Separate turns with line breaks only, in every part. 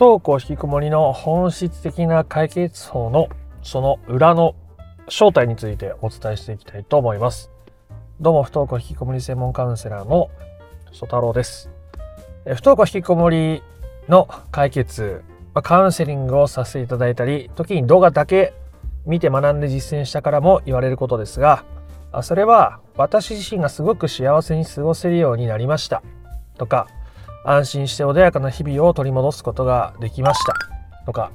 登校引きこもりの本質的な解決法のその裏の正体についてお伝えしていきたいと思います。どうも不登校引きこもり専門カウンセラーの曽太郎です。不登校引きこもりの解決、カウンセリングをさせていただいたり、時に動画だけ見て学んで実践したからも言われることですが、それは私自身がすごく幸せに過ごせるようになりましたとか、安心して穏やかな日々を取り戻すことができましたとか、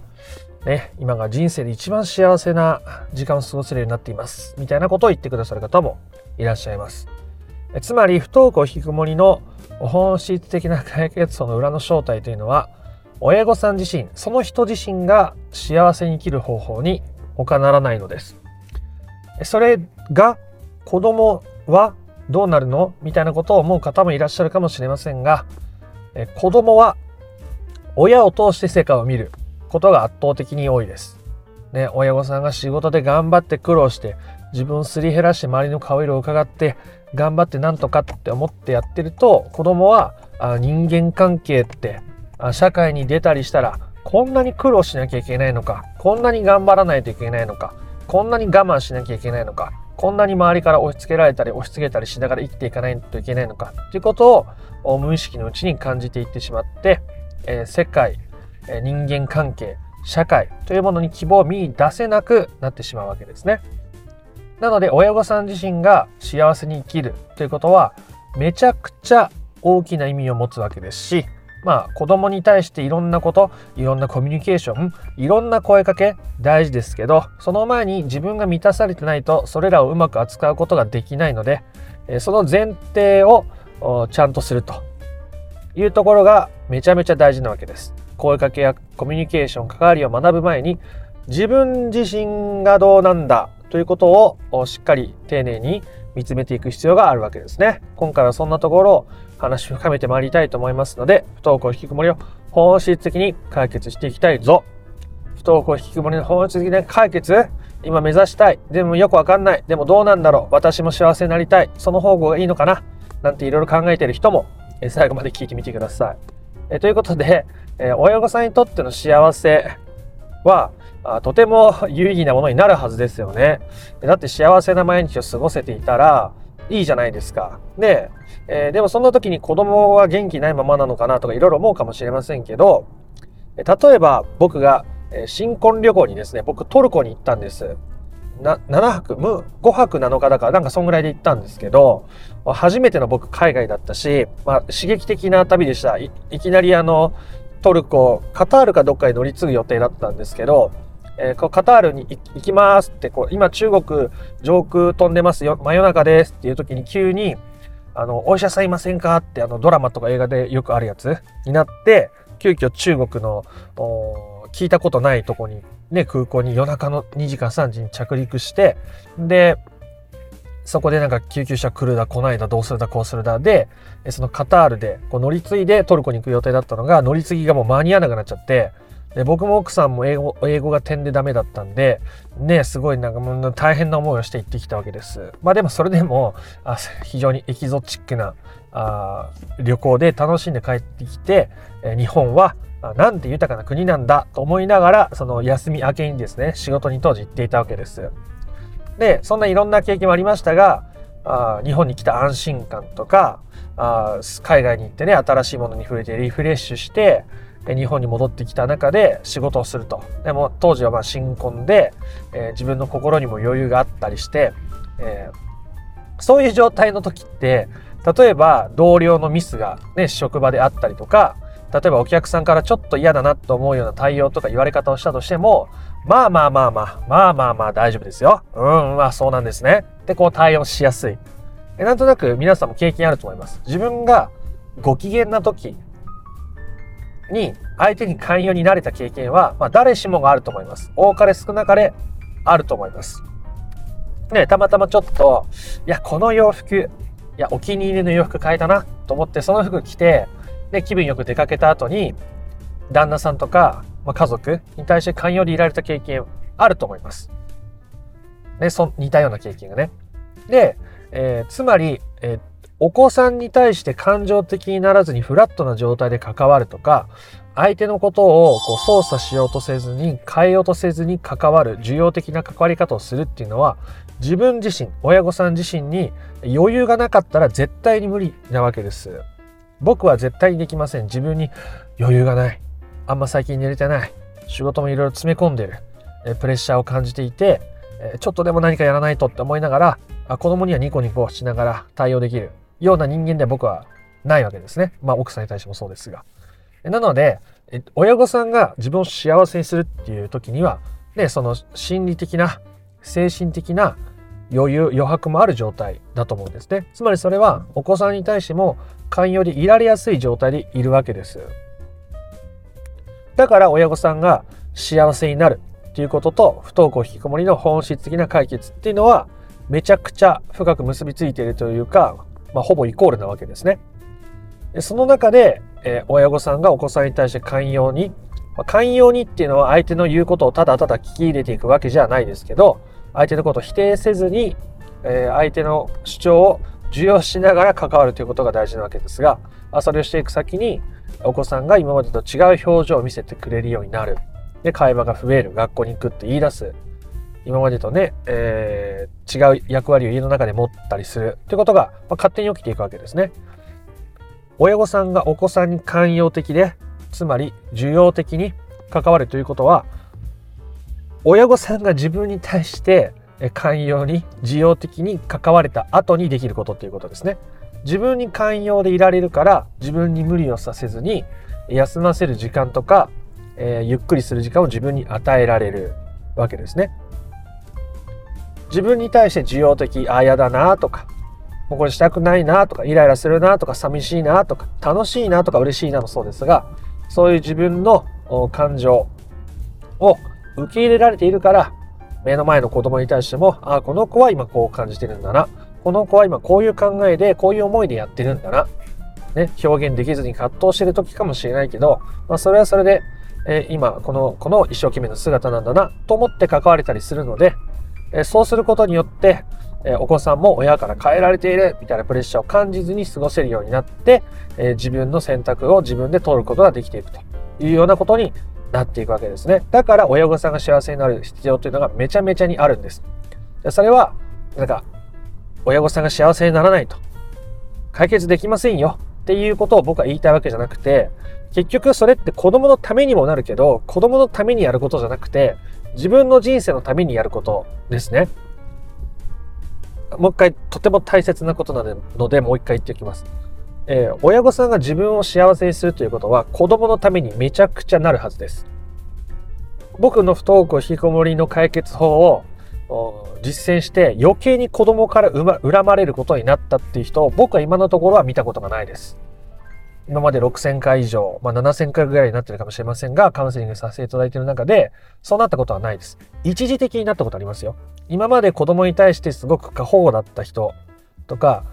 ね、今が人生で一番幸せな時間を過ごせるようになっていますみたいなことを言ってくださる方もいらっしゃいます。つまり不登校引きこもりの本質的な解決法の裏の正体というのは親御さん自身その人自身が幸せに生きる方法に他ならないのです。それが子供はどうなるの？みたいなことを思う方もいらっしゃるかもしれませんがえ子供は親を通して世界を見ることが圧倒的に多いです。ね、親御さんが仕事で頑張って苦労して自分をすり減らして周りの顔色を伺って頑張ってなんとかって思ってやってると子供はあ人間関係ってあ社会に出たりしたらこんなに苦労しなきゃいけないのかこんなに頑張らないといけないのかこんなに我慢しなきゃいけないのかこんなに周りから押し付けられたり押し付けたりしながら生きていかないといけないのかということを無意識のうちに感じていってしまって、えー、世界、えー、人間関係社会というものに希望を見出せなくなってしまうわけですね。なので親御さん自身が幸せに生きるということはめちゃくちゃ大きな意味を持つわけですしまあ子供に対していろんなこといろんなコミュニケーションいろんな声かけ大事ですけどその前に自分が満たされてないとそれらをうまく扱うことができないのでその前提をちゃんとするというところがめちゃめちゃ大事なわけです。声かけやコミュニケーション関わりを学ぶ前に自分自身がどうなんだということをしっかり丁寧に見つめていく必要があるわけですね。今回はそんなところを話を深めてまいりたいと思いますので、不登校引きこもりを本質的に解決していきたいぞ。不登校引きこもりの本質的な解決今目指したい。でもよくわかんない。でもどうなんだろう。私も幸せになりたい。その方向がいいのかななんていろいろ考えてる人も、え最後まで聞いてみてください。えということで、え親御さんにとっての幸せは、あとても有意義なものになるはずですよね。だって幸せな毎日を過ごせていたらいいじゃないですか。で、えー、でもそんな時に子供は元気ないままなのかなとかいろいろ思うかもしれませんけど、例えば僕が新婚旅行にですね、僕トルコに行ったんです。な7泊、5泊7日だからなんかそんぐらいで行ったんですけど、初めての僕海外だったし、まあ、刺激的な旅でしたい。いきなりあの、トルコ、カタールかどっかに乗り継ぐ予定だったんですけど、えー、カタールに行きますってこう今中国上空飛んでますよ真夜中ですっていう時に急にあのお医者さんいませんかってあのドラマとか映画でよくあるやつになって急遽中国の聞いたことないとこにね空港に夜中の2時か3時に着陸してでそこでなんか救急車来るだ来ないだどうするだこうするだでそのカタールでこう乗り継いでトルコに行く予定だったのが乗り継ぎがもう間に合わなくなっちゃってで僕も奥さんも英語英語が点でダメだったんでねすごいなんかもう大変な思いをして行ってきたわけです。まあでもそれでもあ非常にエキゾチックなあ旅行で楽しんで帰ってきて、え日本はなんて豊かな国なんだと思いながらその休み明けにですね仕事に当時行っていたわけです。でそんないろんな経験もありましたがあ日本に来た安心感とかあ海外に行ってね新しいものに触れてリフレッシュして日本に戻ってきた中で仕事をすると。でも当時はまあ新婚で、えー、自分の心にも余裕があったりして、えー、そういう状態の時って、例えば同僚のミスがね、職場であったりとか、例えばお客さんからちょっと嫌だなと思うような対応とか言われ方をしたとしても、まあまあまあまあ、まあまあまあ大丈夫ですよ。うん、まあそうなんですね。で、こう対応しやすい。なんとなく皆さんも経験あると思います。自分がご機嫌な時、に相手に寛容になれた経験は、まあ、誰しもがあると思います。多かれ少なかれあると思います。ね、たまたまちょっと、いや、この洋服、いや、お気に入りの洋服変えたなと思って、その服着て、で、気分よく出かけた後に、旦那さんとか、まあ、家族に対して寛容でいられた経験あると思います。ね、そ似たような経験がね。で、えー、つまり、えー、お子さんに対して感情的にならずにフラットな状態で関わるとか、相手のことをこう操作しようとせずに、変えようとせずに関わる、受容的な関わり方をするっていうのは、自分自身、親御さん自身に余裕がなかったら絶対に無理なわけです。僕は絶対にできません。自分に余裕がない。あんま最近寝れてない。仕事もいろいろ詰め込んでる。プレッシャーを感じていて、ちょっとでも何かやらないとって思いながら、子供にはニコニコしながら対応できるような人間で僕はないわけですね。まあ奥さんに対してもそうですが。なので、親御さんが自分を幸せにするっていう時には、ね、その心理的な、精神的な余裕、余白もある状態だと思うんですね。つまりそれはお子さんに対しても寛容でいられやすい状態でいるわけです。だから親御さんが幸せになるっていうことと不登校引きこもりの本質的な解決っていうのはめちゃくちゃ深く結びついているというか、まあ、ほぼイコールなわけですね。その中で、えー、親御さんがお子さんに対して寛容に、まあ、寛容にっていうのは相手の言うことをただただ聞き入れていくわけじゃないですけど、相手のことを否定せずに、えー、相手の主張を受容しながら関わるということが大事なわけですが、それをしていく先に、お子さんが今までと違う表情を見せてくれるようになる。で、会話が増える。学校に行くって言い出す。今までとね、えー、違う役割を家の中で持ったりするということが、まあ、勝手に起きていくわけですね。親御さんがお子さんに寛容的で、つまり受容的に関わるということは、親御さんが自分に対して寛容に、受容的に関われた後にできることということですね。自分に寛容でいられるから自分に無理をさせずに休ませる時間とか、えー、ゆっくりする時間を自分に与えられるわけですね。自分に対して需要的、ああ、やだなとか、もうこれしたくないなとか、イライラするなとか、寂しいなとか、楽しいなとか、嬉しいなもそうですが、そういう自分の感情を受け入れられているから、目の前の子供に対しても、ああ、この子は今こう感じてるんだな。この子は今こういう考えで、こういう思いでやってるんだな。ね、表現できずに葛藤してる時かもしれないけど、まあ、それはそれで、えー、今、この、この一生懸命の姿なんだな、と思って関われたりするので、え、そうすることによって、え、お子さんも親から変えられているみたいなプレッシャーを感じずに過ごせるようになって、え自分の選択を自分で取ることができていくというようなことになっていくわけですね。だから親御さんが幸せになる必要というのがめちゃめちゃにあるんです。それは、なんか、親御さんが幸せにならないと、解決できませんよっていうことを僕は言いたいわけじゃなくて、結局それって子供のためにもなるけど、子供のためにやることじゃなくて、自分の人生のためにやることですね。もう一回、とても大切なことなので、もう一回言っておきます。えー、親御さんが自分を幸せにするということは、子供のためにめちゃくちゃなるはずです。僕の不登校引きこもりの解決法を実践して余計に子供から恨まれることになったっていう人を僕は今のところは見たことがないです。今まで6000回以上、まあ、7000回ぐらいになってるかもしれませんが、カウンセリングさせていただいている中で、そうなったことはないです。一時的になったことありますよ。今まで子供に対してすごく過保護だった人とか、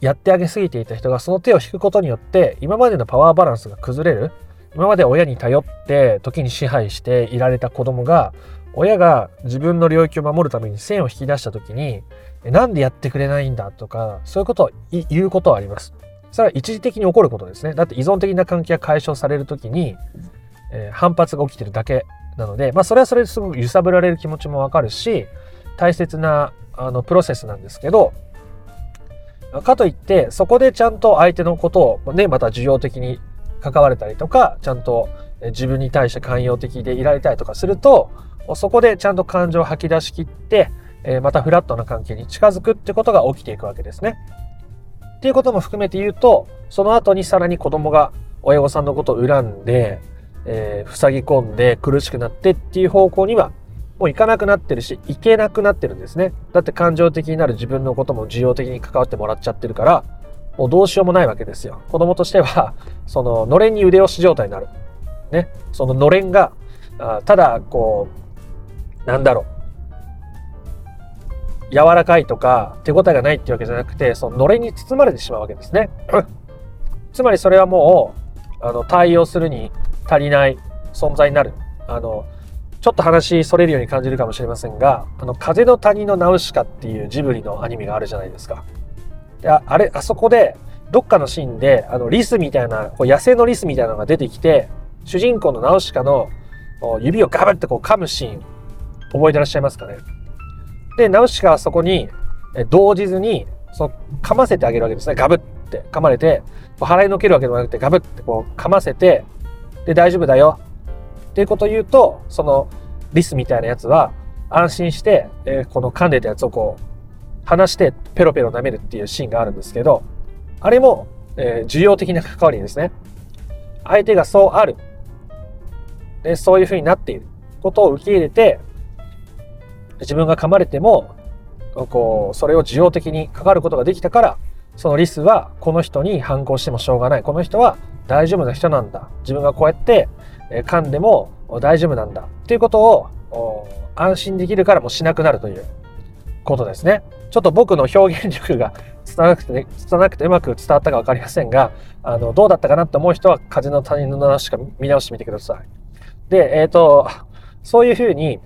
やってあげすぎていた人がその手を引くことによって、今までのパワーバランスが崩れる。今まで親に頼って、時に支配していられた子供が、親が自分の領域を守るために線を引き出した時に、なんでやってくれないんだとか、そういうことを言うことはあります。それは一時的に起こることですね。だって依存的な関係が解消される時に、えー、反発が起きてるだけなので、まあそれはそれですごく揺さぶられる気持ちもわかるし、大切なあのプロセスなんですけど、かといって、そこでちゃんと相手のことをね、また受容的に関われたりとか、ちゃんと自分に対して寛容的でいられたりとかすると、そこでちゃんと感情を吐き出し切って、またフラットな関係に近づくってことが起きていくわけですね。っていうことも含めて言うと、その後にさらに子供が親御さんのことを恨んで、えー、塞ぎ込んで苦しくなってっていう方向にはもう行かなくなってるし、行けなくなってるんですね。だって感情的になる自分のことも需要的に関わってもらっちゃってるから、もうどうしようもないわけですよ。子供としては、その、のれんに腕押し状態になる。ね。そののれんが、あただ、こう、なんだろう。柔らかいとか手応えがないっていうわけじゃなくて、そののれんに包まれてしまうわけですね。つまりそれはもう、あの、対応するに足りない存在になる。あの、ちょっと話それるように感じるかもしれませんが、あの、風の谷のナウシカっていうジブリのアニメがあるじゃないですか。でああれ、あそこで、どっかのシーンで、あの、リスみたいな、こう野生のリスみたいなのが出てきて、主人公のナウシカの指をガブってこう噛むシーン、覚えてらっしゃいますかね？で、ナウシカはそこに、動じずに、その噛ませてあげるわけですね。ガブって噛まれて、払いのけるわけではなくて、ガブってこう噛ませて、で、大丈夫だよ。っていうことを言うと、そのリスみたいなやつは、安心して、え、この噛んでたやつをこう、離してペロペロ舐めるっていうシーンがあるんですけど、あれも、えー、重要的な関わりですね。相手がそうある。で、そういう風になっていることを受け入れて、自分が噛まれても、こう、それを受容的にかかることができたから、そのリスはこの人に反抗してもしょうがない。この人は大丈夫な人なんだ。自分がこうやって噛んでも大丈夫なんだ。っていうことを安心できるからもしなくなるということですね。ちょっと僕の表現力が伝わなくて、伝わなくてうまく伝わったか分かりませんが、あの、どうだったかなと思う人は風の他人の話しか見直してみてください。で、えっ、ー、と、そういうふうに、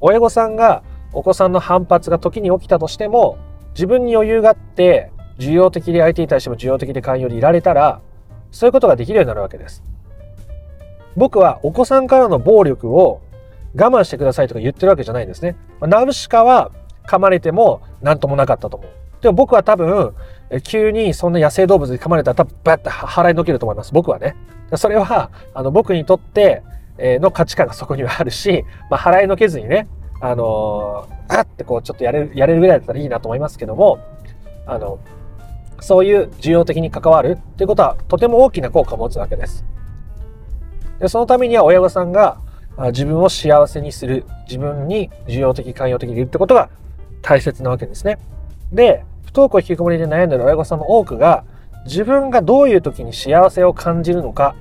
親御さんがお子さんの反発が時に起きたとしても、自分に余裕があって、需要的で相手に対しても需要的で寛容でいられたら、そういうことができるようになるわけです。僕はお子さんからの暴力を我慢してくださいとか言ってるわけじゃないんですね。ナウシカは噛まれても何ともなかったと思う。でも僕は多分、急にそんな野生動物に噛まれたら多分バッて払いのけると思います。僕はね。それは、あの、僕にとって、の価値観がそこにはあるし、まあ、払いのけずにね、あのー、あってこう、ちょっとやれる、やれるぐらいだったらいいなと思いますけども、あの、そういう需要的に関わるっていうことは、とても大きな効果を持つわけです。で、そのためには親御さんが、自分を幸せにする、自分に需要的、寛容的にいるってことが大切なわけですね。で、不登校引きこもりで悩んでる親御さんの多くが、自分がどういう時に幸せを感じるのか、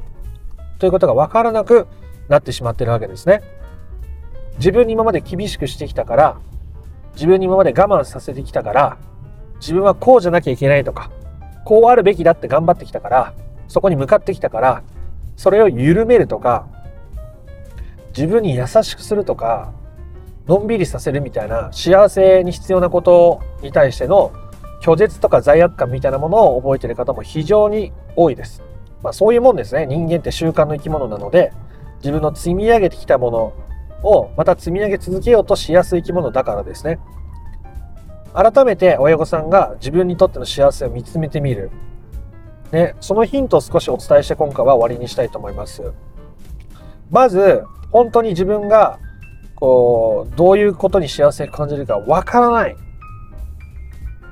ということが分からなくなってしまってるわけですね。自分に今まで厳しくしてきたから、自分に今まで我慢させてきたから、自分はこうじゃなきゃいけないとか、こうあるべきだって頑張ってきたから、そこに向かってきたから、それを緩めるとか、自分に優しくするとか、のんびりさせるみたいな幸せに必要なことに対しての拒絶とか罪悪感みたいなものを覚えてる方も非常に多いです。まあそういうもんですね。人間って習慣の生き物なので、自分の積み上げてきたものをまた積み上げ続けようとしやすい生き物だからですね。改めて親御さんが自分にとっての幸せを見つめてみる。ね、そのヒントを少しお伝えして今回は終わりにしたいと思います。まず、本当に自分が、こう、どういうことに幸せを感じるかわからない。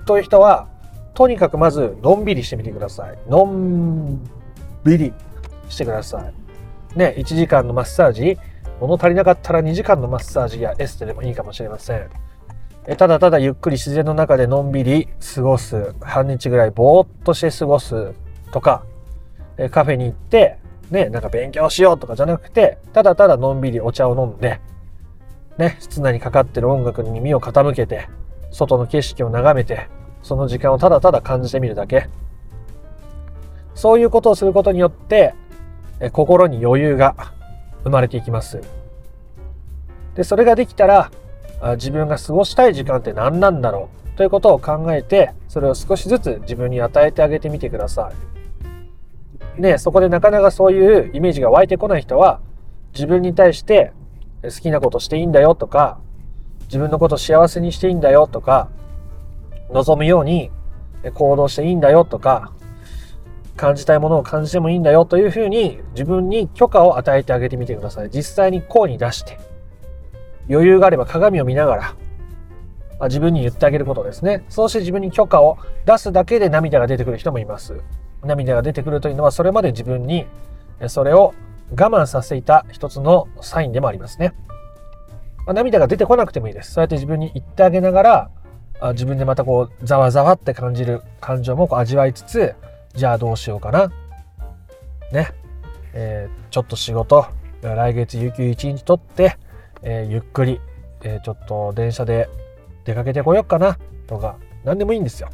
という人は、とにかくまず、のんびりしてみてください。のんびりしてください。ね、1時間のマッサージ、物足りなかったら2時間のマッサージやエステでもいいかもしれません。えただただゆっくり自然の中でのんびり過ごす。半日ぐらいぼーっとして過ごす。とか、えカフェに行って、ね、なんか勉強しようとかじゃなくて、ただただのんびりお茶を飲んで、ね、室内にかかってる音楽に耳を傾けて、外の景色を眺めて、その時間をただただ感じてみるだけ。そういうことをすることによって、心に余裕が生まれていきます。で、それができたら、自分が過ごしたい時間って何なんだろう？ということを考えて、それを少しずつ自分に与えてあげてみてください。ね、そこでなかなかそういうイメージが湧いてこない人は、自分に対して好きなことしていいんだよとか、自分のこと幸せにしていいんだよとか、望むように行動していいんだよとか、感じたいものを感じてもいいんだよというふうに自分に許可を与えてあげてみてください。実際に声に出して、余裕があれば鏡を見ながら、あ、自分に言ってあげることですね。そうして自分に許可を出すだけで涙が出てくる人もいます。涙が出てくるというのはそれまで自分にそれを我慢させていた一つのサインでもありますね。まあ、涙が出てこなくてもいいです。そうやって自分に言ってあげながら、あ自分でまたこう、ざわざわって感じる感情もこう味わいつつ、じゃあどうしようかな。ね。えー、ちょっと仕事、来月有給1日取って、えー、ゆっくり、えー、ちょっと電車で出かけてこようかなとか、何でもいいんですよ。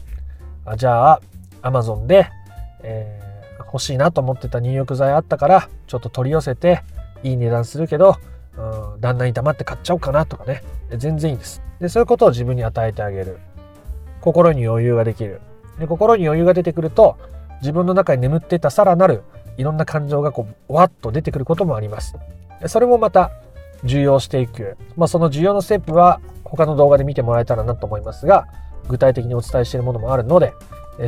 あじゃあ、アマゾンで、えー、欲しいなと思ってた入浴剤あったから、ちょっと取り寄せて、いい値段するけど、うん、旦那に黙って買っちゃおうかなとかね。全然いいです。で、そういうことを自分に与えてあげる。心に余裕ができる。で心に余裕が出てくると自分の中に眠っていたさらなるいろんな感情がこうわっと出てくることもあります。それもまた重要していく、まあ、その重要なステップは他の動画で見てもらえたらなと思いますが具体的にお伝えしているものもあるので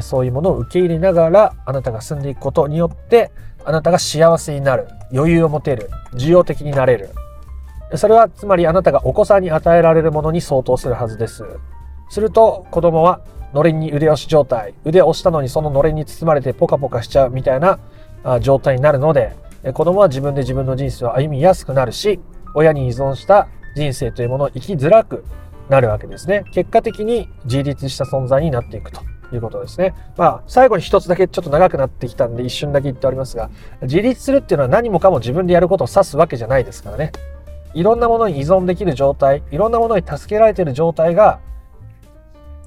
そういうものを受け入れながらあなたが進んでいくことによってあなたが幸せになる余裕を持てる需要的になれる。それはつまりあなたがお子さんに与えられるものに相当するはずです。すると子供はのれんに腕押し状態腕を押したのにそののれんに包まれてポカポカしちゃうみたいな状態になるので子供は自分で自分の人生を歩みやすくなるし親に依存した人生というものを生きづらくなるわけですね結果的に自立した存在になっていくということですね。まあ、最後に一つだけちょっと長くなってきたんで一瞬だけ言っておりますが、自立するっていうのは何もかも自分でやることを指すわけじゃないですからね。いろんなものに依存できる状態、いろんなものに助けられている状態が、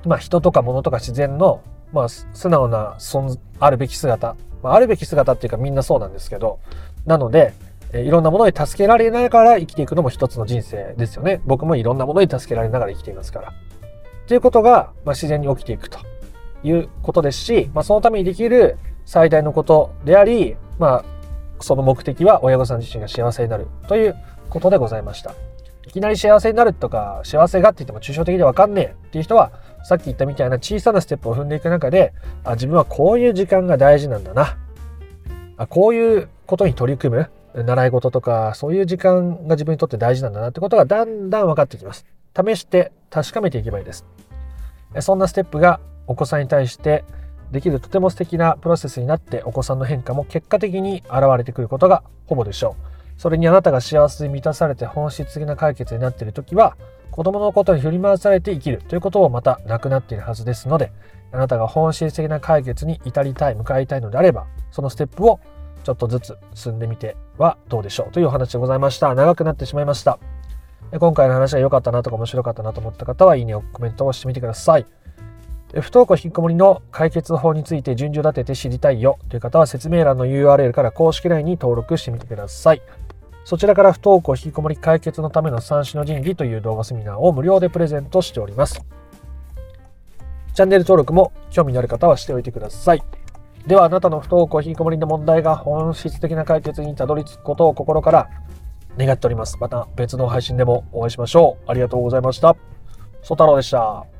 まあ、人とか物とか自然の、まあ、素直な存あるべき姿、まあ、あるべき姿っていうかみんなそうなんですけど、なので、いろんなものに助けられながら生きていくのも一つの人生ですよね。僕もいろんなものに助けられながら生きていますから。ということが、まあ、自然に起きていくと。いうことですし、まあ、そのためにできる最大のことであり、まあ、その目的は親御さん自身が幸せになるということでございました。いきなり幸せになるとか、幸せがって言っても抽象的でわかんねえっていう人は、さっき言ったみたいな小さなステップを踏んでいく中で、あ自分はこういう時間が大事なんだな。あこういうことに取り組む。習い事とか、そういう時間が自分にとって大事なんだなってことがだんだん分かってきます。試して確かめていけばいいです。そんなステップがお子さんに対してできるとても素敵なプロセスになってお子さんの変化も結果的に現れてくることがほぼでしょう。それにあなたが幸せに満たされて本質的な解決になっている時は子供のことに振り回されて生きるということをまたなくなっているはずですのであなたが本質的な解決に至りたい向かいたいのであればそのステップをちょっとずつ進んでみてはどうでしょうというお話でございました。長くなってしまいました。今回の話が良かったなとか面白かったなと思った方はいいねをコメントをしてみてください。不登校引きこもりの解決法について順序立てて知りたいよという方は説明欄の URL から公式 LINE に登録してみてください。そちらから不登校引きこもり解決のための三種の神器という動画セミナーを無料でプレゼントしております。チャンネル登録も興味のある方はしておいてください。ではあなたの不登校引きこもりの問題が本質的な解決にたどり着くことを心から願っております。また別の配信でもお会いしましょう。ありがとうございました。ソ太郎でした。